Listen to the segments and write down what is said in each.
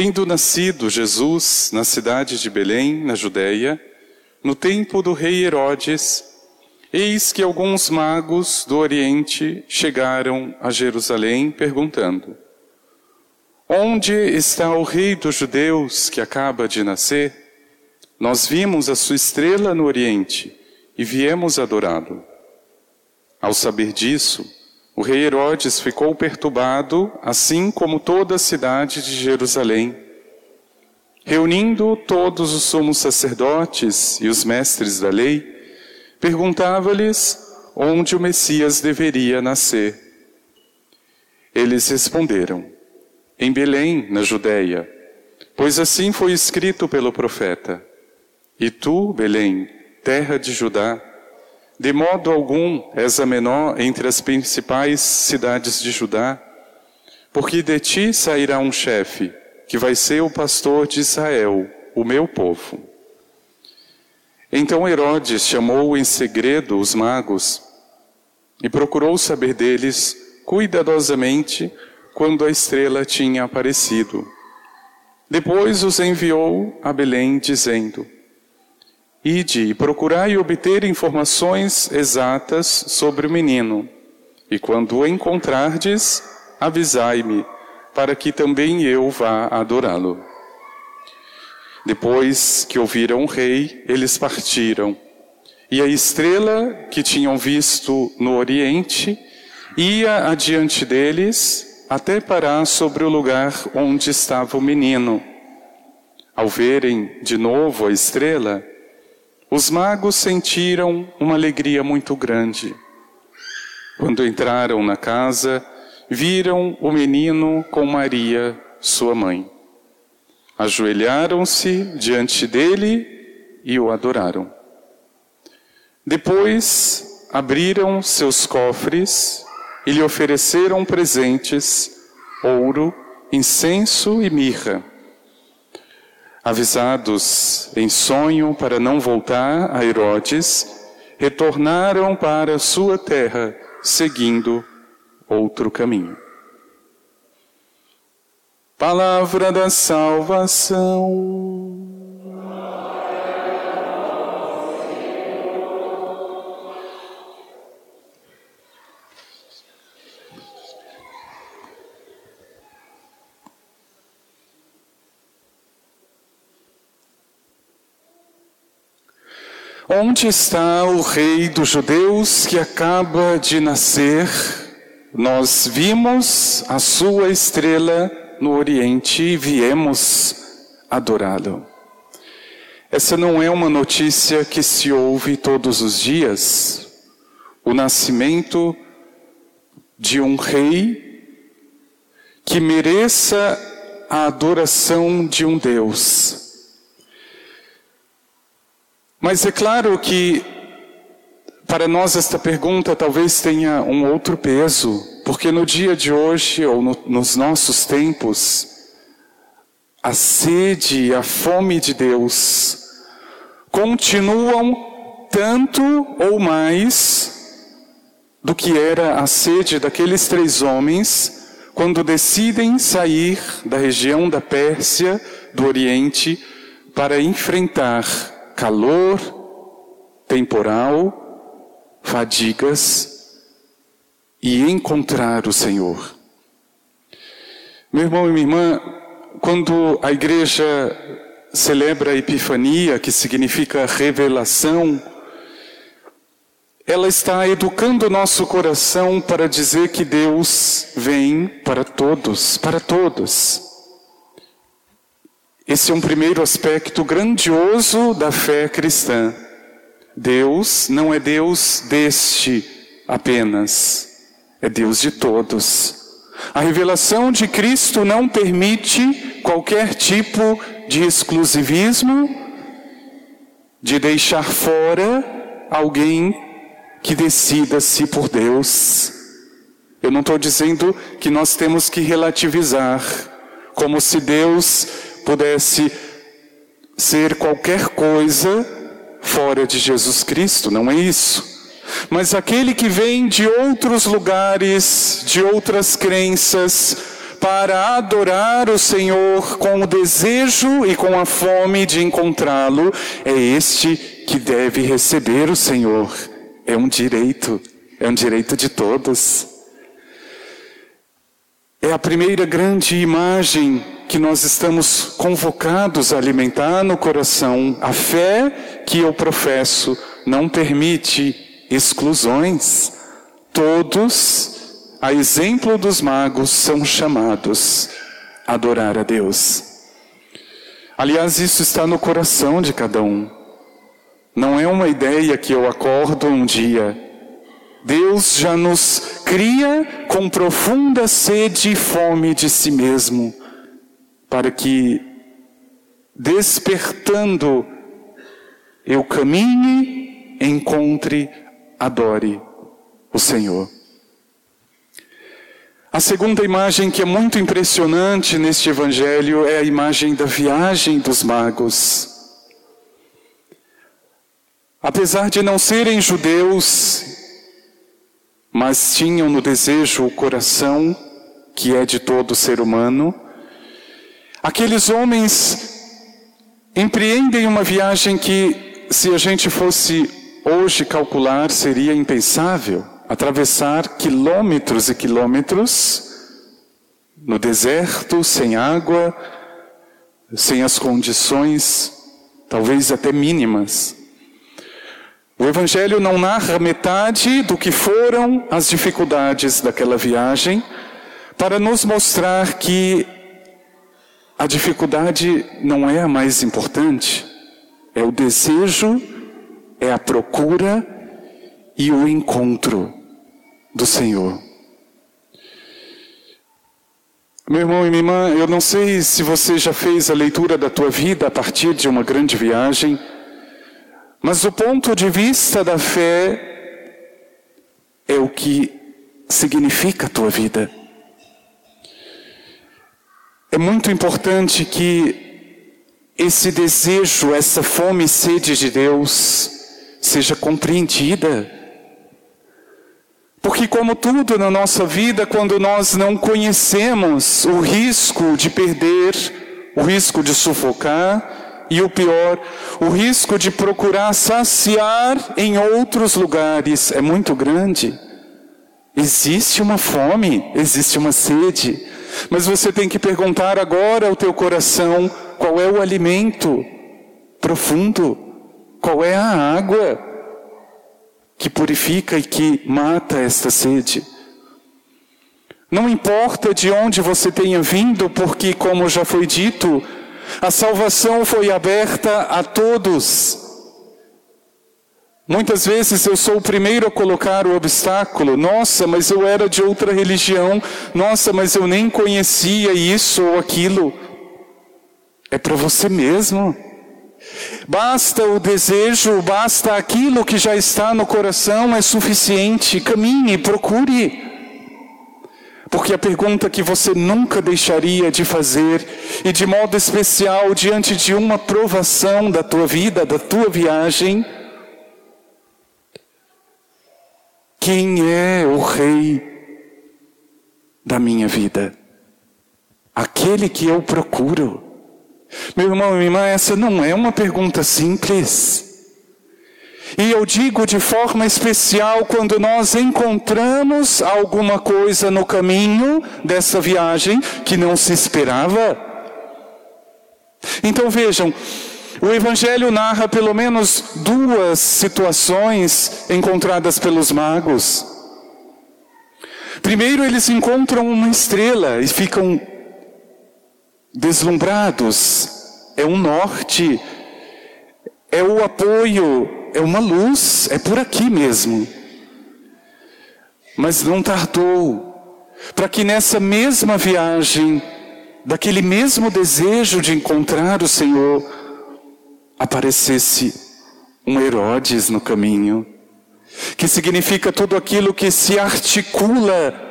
Tendo nascido Jesus na cidade de Belém, na Judéia, no tempo do rei Herodes, eis que alguns magos do Oriente chegaram a Jerusalém perguntando: Onde está o rei dos judeus que acaba de nascer? Nós vimos a sua estrela no Oriente e viemos adorá-lo. Ao saber disso, o rei Herodes ficou perturbado, assim como toda a cidade de Jerusalém. Reunindo todos os sumos sacerdotes e os mestres da lei, perguntava-lhes onde o Messias deveria nascer. Eles responderam: Em Belém, na Judéia, pois assim foi escrito pelo profeta. E tu, Belém, terra de Judá, de modo algum és a menor entre as principais cidades de Judá, porque de ti sairá um chefe, que vai ser o pastor de Israel, o meu povo. Então Herodes chamou em segredo os magos e procurou saber deles cuidadosamente quando a estrela tinha aparecido. Depois os enviou a Belém, dizendo: Ide e procurai obter informações exatas sobre o menino, e quando o encontrardes, avisai-me, para que também eu vá adorá-lo. Depois que ouviram o rei, eles partiram, e a estrela que tinham visto no oriente ia adiante deles até parar sobre o lugar onde estava o menino. Ao verem de novo a estrela, os magos sentiram uma alegria muito grande. Quando entraram na casa, viram o menino com Maria, sua mãe. Ajoelharam-se diante dele e o adoraram. Depois abriram seus cofres e lhe ofereceram presentes, ouro, incenso e mirra. Avisados em sonho para não voltar a Herodes, retornaram para sua terra, seguindo outro caminho. Palavra da salvação. Onde está o rei dos judeus que acaba de nascer? Nós vimos a sua estrela no Oriente e viemos adorá-lo. Essa não é uma notícia que se ouve todos os dias. O nascimento de um rei que mereça a adoração de um Deus mas é claro que para nós esta pergunta talvez tenha um outro peso, porque no dia de hoje ou no, nos nossos tempos, a sede e a fome de Deus continuam tanto ou mais do que era a sede daqueles três homens quando decidem sair da região da Pérsia, do Oriente, para enfrentar calor temporal, fadigas e encontrar o Senhor. Meu irmão e minha irmã, quando a igreja celebra a Epifania, que significa revelação, ela está educando o nosso coração para dizer que Deus vem para todos, para todos. Esse é um primeiro aspecto grandioso da fé cristã. Deus não é Deus deste apenas, é Deus de todos. A revelação de Cristo não permite qualquer tipo de exclusivismo, de deixar fora alguém que decida-se por Deus. Eu não estou dizendo que nós temos que relativizar, como se Deus pudesse ser qualquer coisa fora de Jesus Cristo, não é isso. Mas aquele que vem de outros lugares, de outras crenças, para adorar o Senhor com o desejo e com a fome de encontrá-lo, é este que deve receber o Senhor. É um direito, é um direito de todos. É a primeira grande imagem que nós estamos convocados a alimentar no coração. A fé que eu professo não permite exclusões. Todos, a exemplo dos magos, são chamados a adorar a Deus. Aliás, isso está no coração de cada um. Não é uma ideia que eu acordo um dia. Deus já nos cria com profunda sede e fome de si mesmo, para que, despertando, eu caminhe, encontre adore o Senhor. A segunda imagem que é muito impressionante neste evangelho é a imagem da viagem dos magos. Apesar de não serem judeus, mas tinham no desejo o coração que é de todo ser humano, aqueles homens empreendem uma viagem que, se a gente fosse Hoje, calcular seria impensável. Atravessar quilômetros e quilômetros no deserto, sem água, sem as condições, talvez até mínimas. O Evangelho não narra metade do que foram as dificuldades daquela viagem, para nos mostrar que a dificuldade não é a mais importante, é o desejo é a procura e o encontro do Senhor. Meu irmão e minha irmã, eu não sei se você já fez a leitura da tua vida a partir de uma grande viagem, mas o ponto de vista da fé é o que significa a tua vida. É muito importante que esse desejo, essa fome e sede de Deus, seja compreendida. Porque, como tudo na nossa vida, quando nós não conhecemos o risco de perder, o risco de sufocar, e o pior, o risco de procurar saciar em outros lugares é muito grande. Existe uma fome, existe uma sede, mas você tem que perguntar agora ao teu coração qual é o alimento profundo qual é a água que purifica e que mata esta sede? Não importa de onde você tenha vindo, porque, como já foi dito, a salvação foi aberta a todos. Muitas vezes eu sou o primeiro a colocar o obstáculo. Nossa, mas eu era de outra religião. Nossa, mas eu nem conhecia isso ou aquilo. É para você mesmo. Basta o desejo, basta aquilo que já está no coração, é suficiente. Caminhe, procure. Porque a pergunta que você nunca deixaria de fazer, e de modo especial diante de uma provação da tua vida, da tua viagem, quem é o Rei da minha vida? Aquele que eu procuro. Meu irmão e minha irmã, essa não é uma pergunta simples. E eu digo de forma especial quando nós encontramos alguma coisa no caminho dessa viagem que não se esperava. Então vejam, o Evangelho narra pelo menos duas situações encontradas pelos magos. Primeiro, eles encontram uma estrela e ficam deslumbrados. é um norte, é o apoio, é uma luz, é por aqui mesmo. Mas não tardou, para que nessa mesma viagem, daquele mesmo desejo de encontrar o Senhor, aparecesse um Herodes no caminho, que significa tudo aquilo que se articula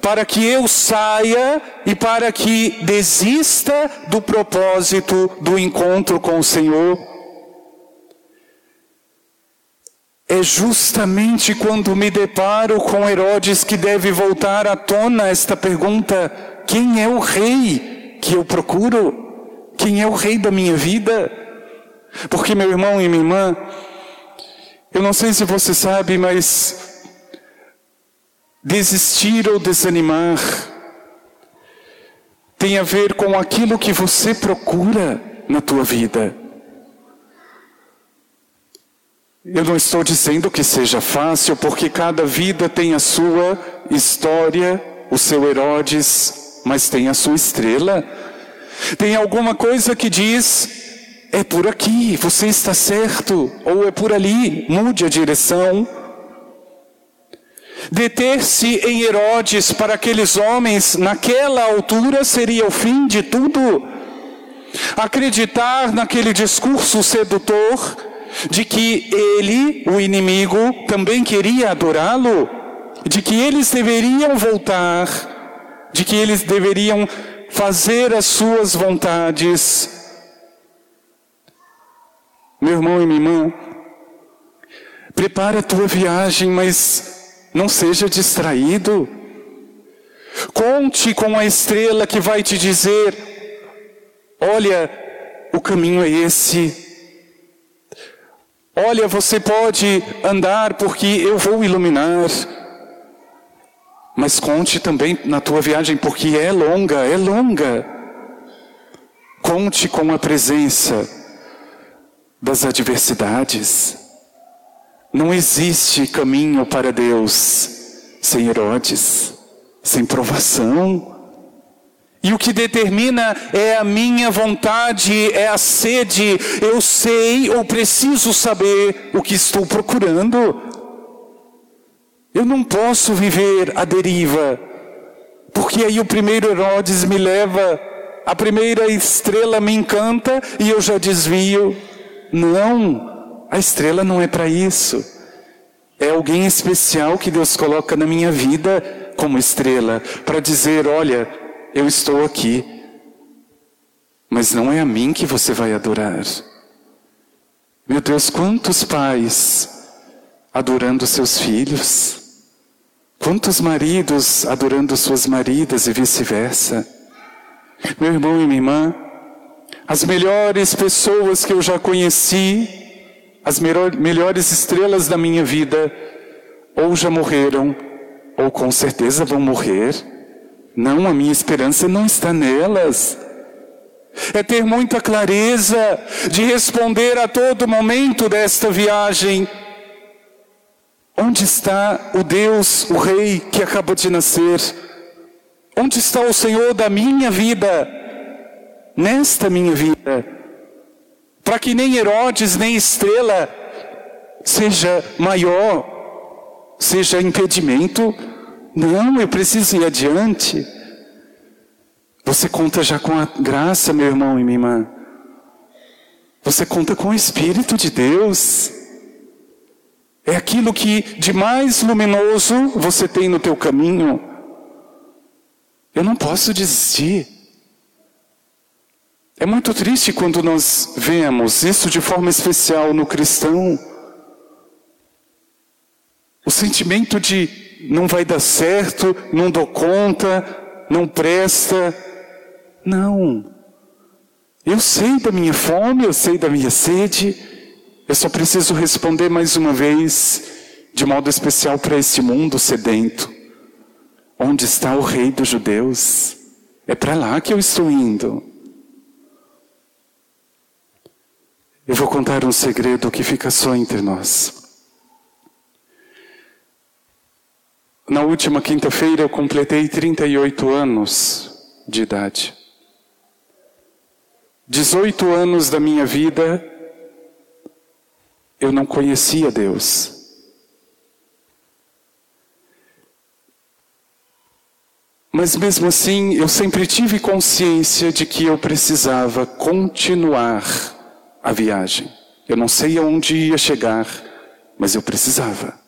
para que eu saia e para que desista do propósito do encontro com o Senhor. É justamente quando me deparo com Herodes que deve voltar à tona esta pergunta: quem é o rei que eu procuro? Quem é o rei da minha vida? Porque, meu irmão e minha irmã, eu não sei se você sabe, mas desistir ou desanimar tem a ver com aquilo que você procura na tua vida. Eu não estou dizendo que seja fácil, porque cada vida tem a sua história, o seu Herodes, mas tem a sua estrela. Tem alguma coisa que diz: é por aqui, você está certo, ou é por ali, mude a direção. Deter-se em Herodes para aqueles homens naquela altura seria o fim de tudo. Acreditar naquele discurso sedutor de que ele, o inimigo, também queria adorá-lo, de que eles deveriam voltar, de que eles deveriam fazer as suas vontades. Meu irmão e minha irmã, prepare a tua viagem, mas não seja distraído. Conte com a estrela que vai te dizer: olha, o caminho é esse. Olha, você pode andar porque eu vou iluminar. Mas conte também na tua viagem porque é longa, é longa. Conte com a presença das adversidades. Não existe caminho para Deus sem Herodes, sem provação. E o que determina é a minha vontade, é a sede. Eu sei ou preciso saber o que estou procurando. Eu não posso viver à deriva, porque aí o primeiro Herodes me leva, a primeira estrela me encanta e eu já desvio. Não, a estrela não é para isso. É alguém especial que Deus coloca na minha vida como estrela, para dizer: olha, eu estou aqui, mas não é a mim que você vai adorar. Meu Deus, quantos pais adorando seus filhos, quantos maridos adorando suas maridas e vice-versa. Meu irmão e minha irmã, as melhores pessoas que eu já conheci, as melhores estrelas da minha vida, ou já morreram, ou com certeza vão morrer não, a minha esperança não está nelas. É ter muita clareza de responder a todo momento desta viagem. Onde está o Deus, o Rei que acabou de nascer? Onde está o Senhor da minha vida? Nesta minha vida. Para que nem Herodes, nem estrela seja maior, seja impedimento não, eu preciso ir adiante. Você conta já com a graça, meu irmão e minha irmã. Você conta com o Espírito de Deus. É aquilo que de mais luminoso você tem no teu caminho. Eu não posso desistir. É muito triste quando nós vemos isso de forma especial no cristão. O sentimento de não vai dar certo, não dou conta, não presta. Não. Eu sei da minha fome, eu sei da minha sede, eu só preciso responder mais uma vez, de modo especial para esse mundo sedento. Onde está o Rei dos Judeus? É para lá que eu estou indo. Eu vou contar um segredo que fica só entre nós. Na última quinta-feira eu completei 38 anos de idade. 18 anos da minha vida, eu não conhecia Deus. Mas mesmo assim, eu sempre tive consciência de que eu precisava continuar a viagem. Eu não sei aonde ia chegar, mas eu precisava.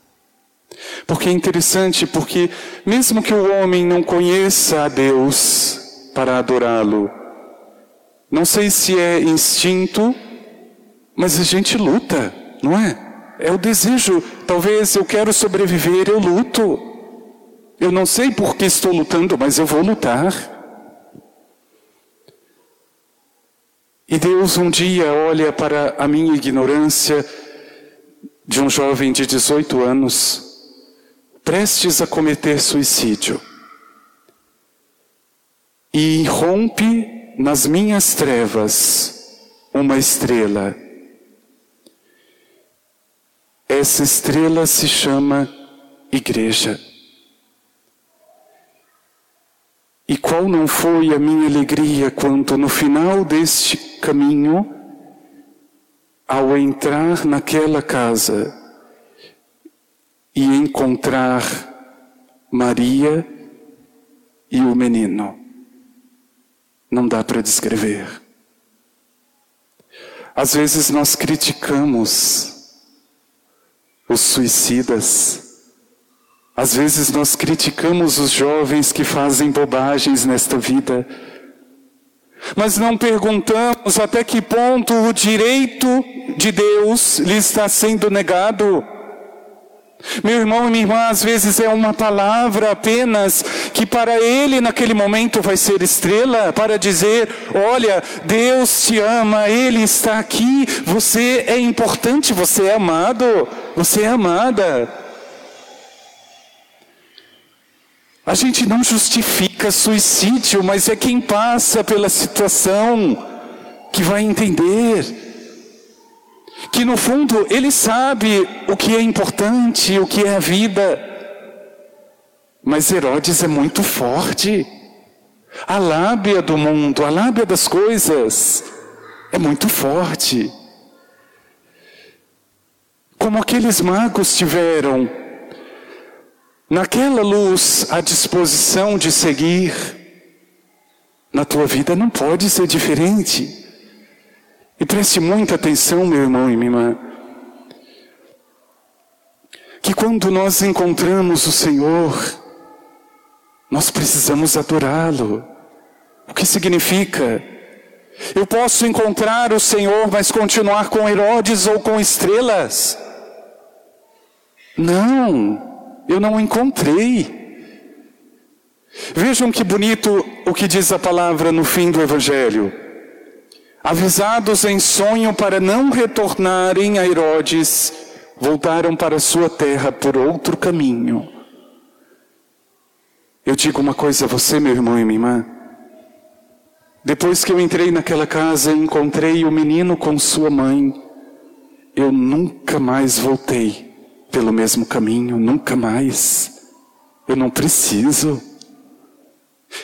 Porque é interessante, porque mesmo que o homem não conheça a Deus para adorá-lo, não sei se é instinto, mas a gente luta, não é? É o desejo. Talvez eu quero sobreviver, eu luto. Eu não sei por que estou lutando, mas eu vou lutar. E Deus um dia olha para a minha ignorância de um jovem de 18 anos prestes a cometer suicídio. E rompe nas minhas trevas uma estrela. Essa estrela se chama Igreja. E qual não foi a minha alegria quando, no final deste caminho, ao entrar naquela casa, e encontrar Maria e o menino. Não dá para descrever. Às vezes nós criticamos os suicidas. Às vezes nós criticamos os jovens que fazem bobagens nesta vida. Mas não perguntamos até que ponto o direito de Deus lhe está sendo negado. Meu irmão e minha irmã, às vezes é uma palavra apenas que para ele naquele momento vai ser estrela para dizer: olha, Deus te ama, Ele está aqui, você é importante, você é amado, você é amada. A gente não justifica suicídio, mas é quem passa pela situação que vai entender que no fundo ele sabe o que é importante, o que é a vida. Mas Herodes é muito forte. A lábia do mundo, a lábia das coisas é muito forte. Como aqueles magos tiveram naquela luz a disposição de seguir, na tua vida não pode ser diferente. E preste muita atenção, meu irmão e minha irmã, que quando nós encontramos o Senhor, nós precisamos adorá-lo. O que significa? Eu posso encontrar o Senhor, mas continuar com Herodes ou com estrelas? Não, eu não encontrei. Vejam que bonito o que diz a palavra no fim do Evangelho avisados em sonho para não retornarem a Herodes, voltaram para sua terra por outro caminho. Eu digo uma coisa a você, meu irmão e minha irmã. Depois que eu entrei naquela casa e encontrei o menino com sua mãe, eu nunca mais voltei pelo mesmo caminho, nunca mais. Eu não preciso.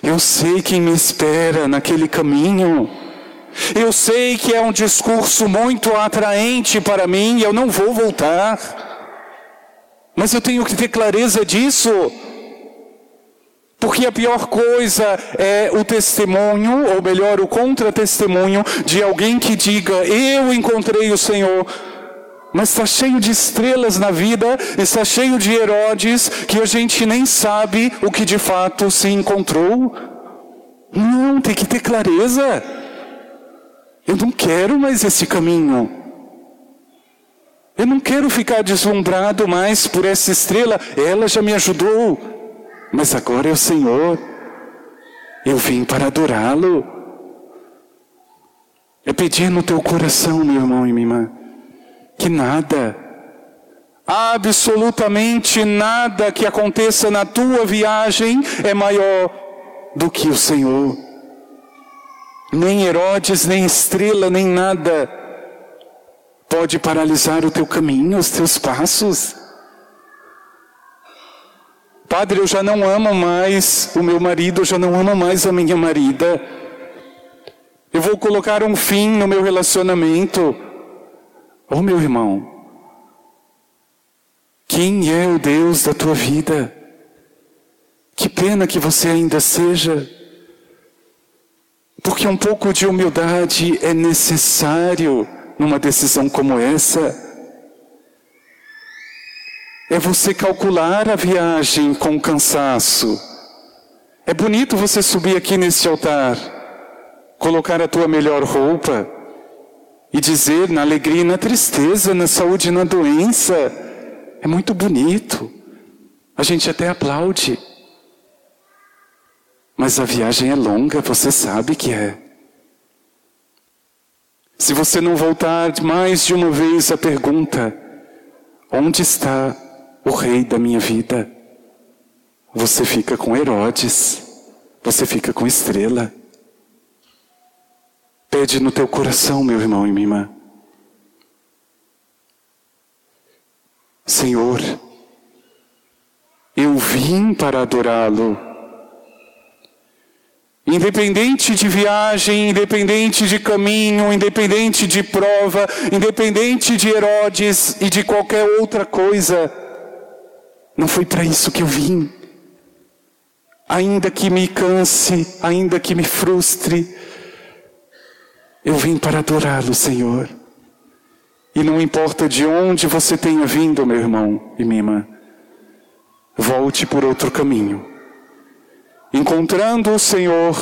Eu sei quem me espera naquele caminho. Eu sei que é um discurso muito atraente para mim eu não vou voltar. Mas eu tenho que ter clareza disso. Porque a pior coisa é o testemunho, ou melhor, o contra-testemunho de alguém que diga: Eu encontrei o Senhor. Mas está cheio de estrelas na vida, está cheio de Herodes, que a gente nem sabe o que de fato se encontrou. Não, tem que ter clareza. Eu não quero mais esse caminho. Eu não quero ficar deslumbrado mais por essa estrela. Ela já me ajudou. Mas agora é o Senhor. Eu vim para adorá-lo. É pedir no teu coração, meu irmão e minha irmã, que nada, absolutamente nada que aconteça na tua viagem é maior do que o Senhor. Nem Herodes, nem estrela, nem nada pode paralisar o teu caminho, os teus passos. Padre, eu já não amo mais o meu marido, eu já não amo mais a minha marida. Eu vou colocar um fim no meu relacionamento. Oh, meu irmão, quem é o Deus da tua vida? Que pena que você ainda seja. Porque um pouco de humildade é necessário numa decisão como essa. É você calcular a viagem com cansaço. É bonito você subir aqui nesse altar, colocar a tua melhor roupa e dizer na alegria e na tristeza, na saúde e na doença. É muito bonito. A gente até aplaude. Mas a viagem é longa, você sabe que é. Se você não voltar mais de uma vez à pergunta: onde está o rei da minha vida? Você fica com Herodes, você fica com estrela. Pede no teu coração, meu irmão e minha irmã. Senhor, eu vim para adorá-lo. Independente de viagem, independente de caminho, independente de prova, independente de Herodes e de qualquer outra coisa, não foi para isso que eu vim. Ainda que me canse, ainda que me frustre, eu vim para adorá-lo, Senhor. E não importa de onde você tenha vindo, meu irmão e minha irmã, volte por outro caminho. Encontrando o Senhor,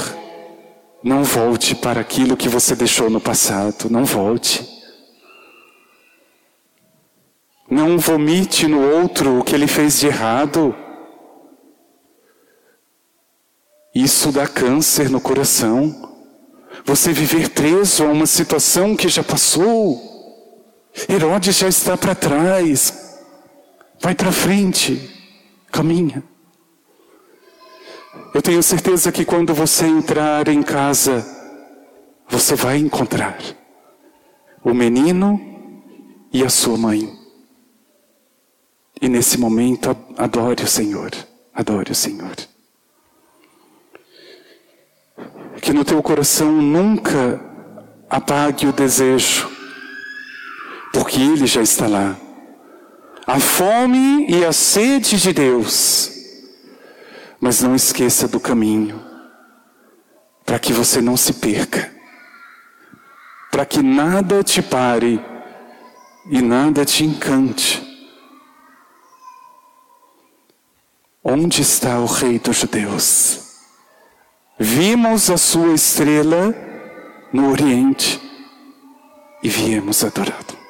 não volte para aquilo que você deixou no passado, não volte. Não vomite no outro o que ele fez de errado. Isso dá câncer no coração. Você viver preso a uma situação que já passou. Herodes já está para trás. Vai para frente. Caminha. Eu tenho certeza que quando você entrar em casa, você vai encontrar o menino e a sua mãe. E nesse momento, adore o Senhor. Adore o Senhor. Que no teu coração nunca apague o desejo, porque Ele já está lá. A fome e a sede de Deus mas não esqueça do caminho, para que você não se perca, para que nada te pare e nada te encante. Onde está o Rei dos Judeus? Vimos a sua estrela no Oriente e viemos adorá-lo.